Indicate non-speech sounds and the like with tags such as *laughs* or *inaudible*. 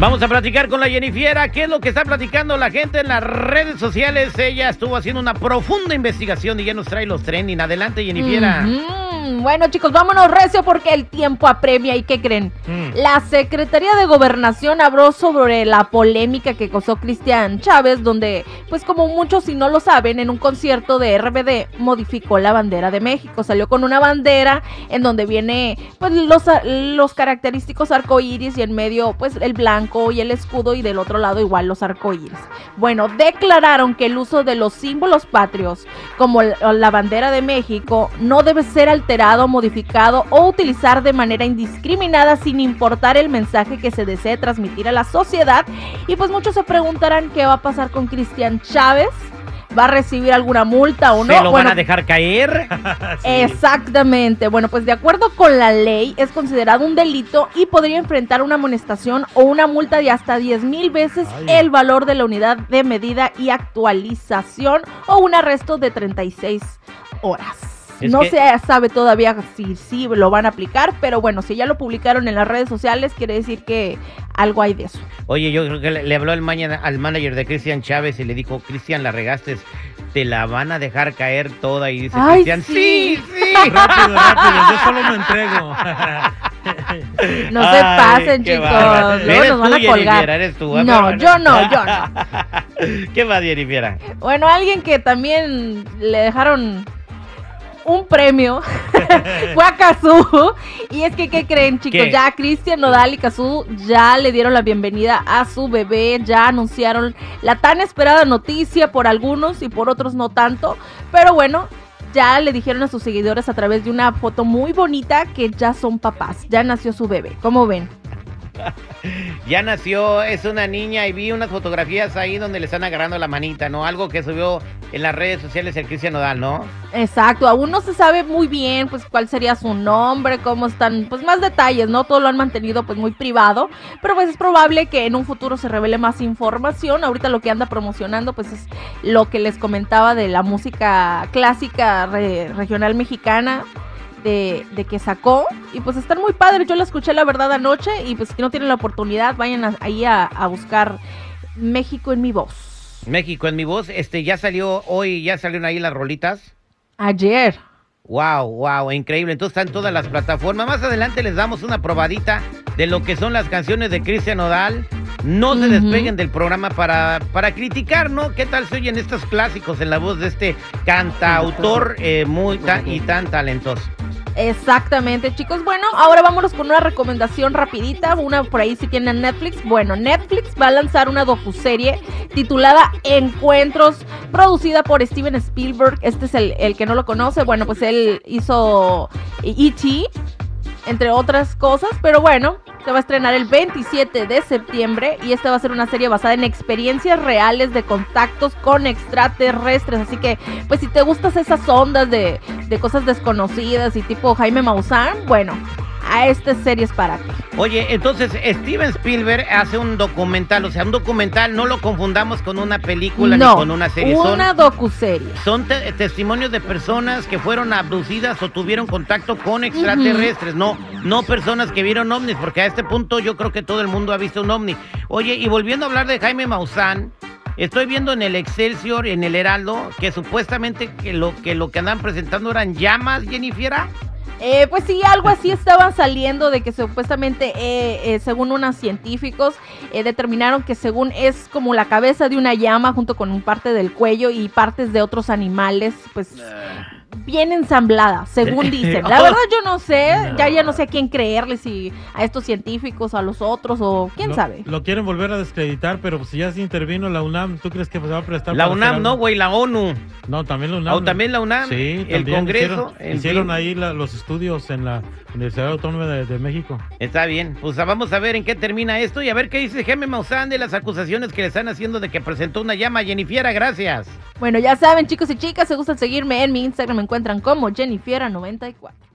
Vamos a platicar con la Jennifiera. ¿Qué es lo que está platicando la gente en las redes sociales? Ella estuvo haciendo una profunda investigación y ya nos trae los trending. Adelante, Jennifiera. Bueno, chicos, vámonos recio porque el tiempo apremia. ¿Y qué creen? Mm. La Secretaría de Gobernación habló sobre la polémica que causó Cristian Chávez, donde, pues como muchos si no lo saben, en un concierto de RBD modificó la bandera de México. Salió con una bandera en donde viene, pues, los, los característicos arcoíris y en medio, pues, el blanco y el escudo y del otro lado igual los arcoíris. Bueno, declararon que el uso de los símbolos patrios, como la bandera de México, no debe ser alterado, modificado o utilizar de manera indiscriminada sin importar el mensaje que se desee transmitir a la sociedad. Y pues muchos se preguntarán qué va a pasar con Cristian Chávez. ¿Va a recibir alguna multa o no? ¿Se lo Bueno, van a dejar caer? *laughs* Exactamente. Bueno, pues de acuerdo con la ley es considerado un delito y podría enfrentar una amonestación o una multa de hasta 10 mil veces el valor de la unidad de medida y actualización o un arresto de 36 horas. Es no que- se sabe todavía si sí lo van a aplicar, pero bueno, si ya lo publicaron en las redes sociales, quiere decir que algo hay de eso. Oye, yo creo que le, le habló al, mañana, al manager de Cristian Chávez y le dijo, Cristian, la regaste, te la van a dejar caer toda. Y dice Cristian, sí. sí, sí. *laughs* Rápido, rápido, yo solo me entrego. *laughs* No se pasen, chicos. Luego nos van a colgar. Eres tú. No, yo no, yo no. *laughs* ¿Qué va, Jennifer? Bueno, alguien que también le dejaron un premio *laughs* fue a Kazú. Y es que, ¿qué creen, chicos? ¿Qué? Ya Cristian Nodal y Kazú ya le dieron la bienvenida a su bebé. Ya anunciaron la tan esperada noticia por algunos y por otros no tanto. Pero bueno. Ya le dijeron a sus seguidores a través de una foto muy bonita que ya son papás, ya nació su bebé. ¿Cómo ven? Ya nació, es una niña y vi unas fotografías ahí donde le están agarrando la manita, ¿no? Algo que subió en las redes sociales el Cristian Nodal, ¿no? Exacto, aún no se sabe muy bien pues cuál sería su nombre, cómo están, pues más detalles, ¿no? Todo lo han mantenido pues muy privado, pero pues es probable que en un futuro se revele más información. Ahorita lo que anda promocionando pues es lo que les comentaba de la música clásica re- regional mexicana. De, de que sacó y pues están muy padres yo la escuché la verdad anoche y pues si no tienen la oportunidad vayan a- ahí a, a buscar México en mi voz México en mi voz, este ya salió hoy, ya salieron ahí las rolitas. ayer Wow, wow, increíble. Entonces están todas las plataformas. Más adelante les damos una probadita de lo que son las canciones de Cristian Nodal. No se despeguen del programa para, para criticar, ¿no? ¿Qué tal se oyen estos clásicos en la voz de este cantautor eh, muy tan y tan talentoso? Exactamente, chicos. Bueno, ahora vámonos con una recomendación rapidita, una por ahí si tienen Netflix. Bueno, Netflix va a lanzar una docuserie titulada Encuentros, producida por Steven Spielberg. Este es el, el que no lo conoce. Bueno, pues él hizo E.T., entre otras cosas, pero bueno, se va a estrenar el 27 de septiembre y esta va a ser una serie basada en experiencias reales de contactos con extraterrestres, así que pues si te gustas esas ondas de, de cosas desconocidas y tipo Jaime Maussan, bueno, a esta serie es para ti. Oye, entonces Steven Spielberg hace un documental, o sea, un documental, no lo confundamos con una película no, ni con una serie. Son- una docuserie. Son te- testimonios de personas que fueron abducidas o tuvieron contacto con extraterrestres, no, no personas que vieron ovnis, porque a este punto yo creo que todo el mundo ha visto un ovni. Oye, y volviendo a hablar de Jaime Maussan, estoy viendo en el Excelsior, en el Heraldo, que supuestamente que lo que, lo que andan presentando eran llamas, Jennifiera. Eh, pues sí, algo así estaban saliendo de que supuestamente, eh, eh, según unos científicos, eh, determinaron que según es como la cabeza de una llama junto con un parte del cuello y partes de otros animales, pues bien ensamblada, según *laughs* dicen. La verdad yo no sé, ya ya no sé a quién creerle, si a estos científicos, a los otros o quién lo, sabe. Lo quieren volver a descreditar, pero si ya se intervino la UNAM, ¿tú crees que se va a prestar? La UNAM, no, güey, la ONU. No, también la UNAM. O también la UNAM, Sí, el Congreso, Hicieron, ahí la- los estudios en la Universidad Autónoma de, de México. Está bien, pues vamos a ver en qué termina esto y a ver qué dice Jaime Maussan de las acusaciones que le están haciendo de que presentó una llama. Jennifiera, gracias. Bueno, ya saben chicos y chicas, si gustan seguirme en mi Instagram me encuentran como Jennifiera94.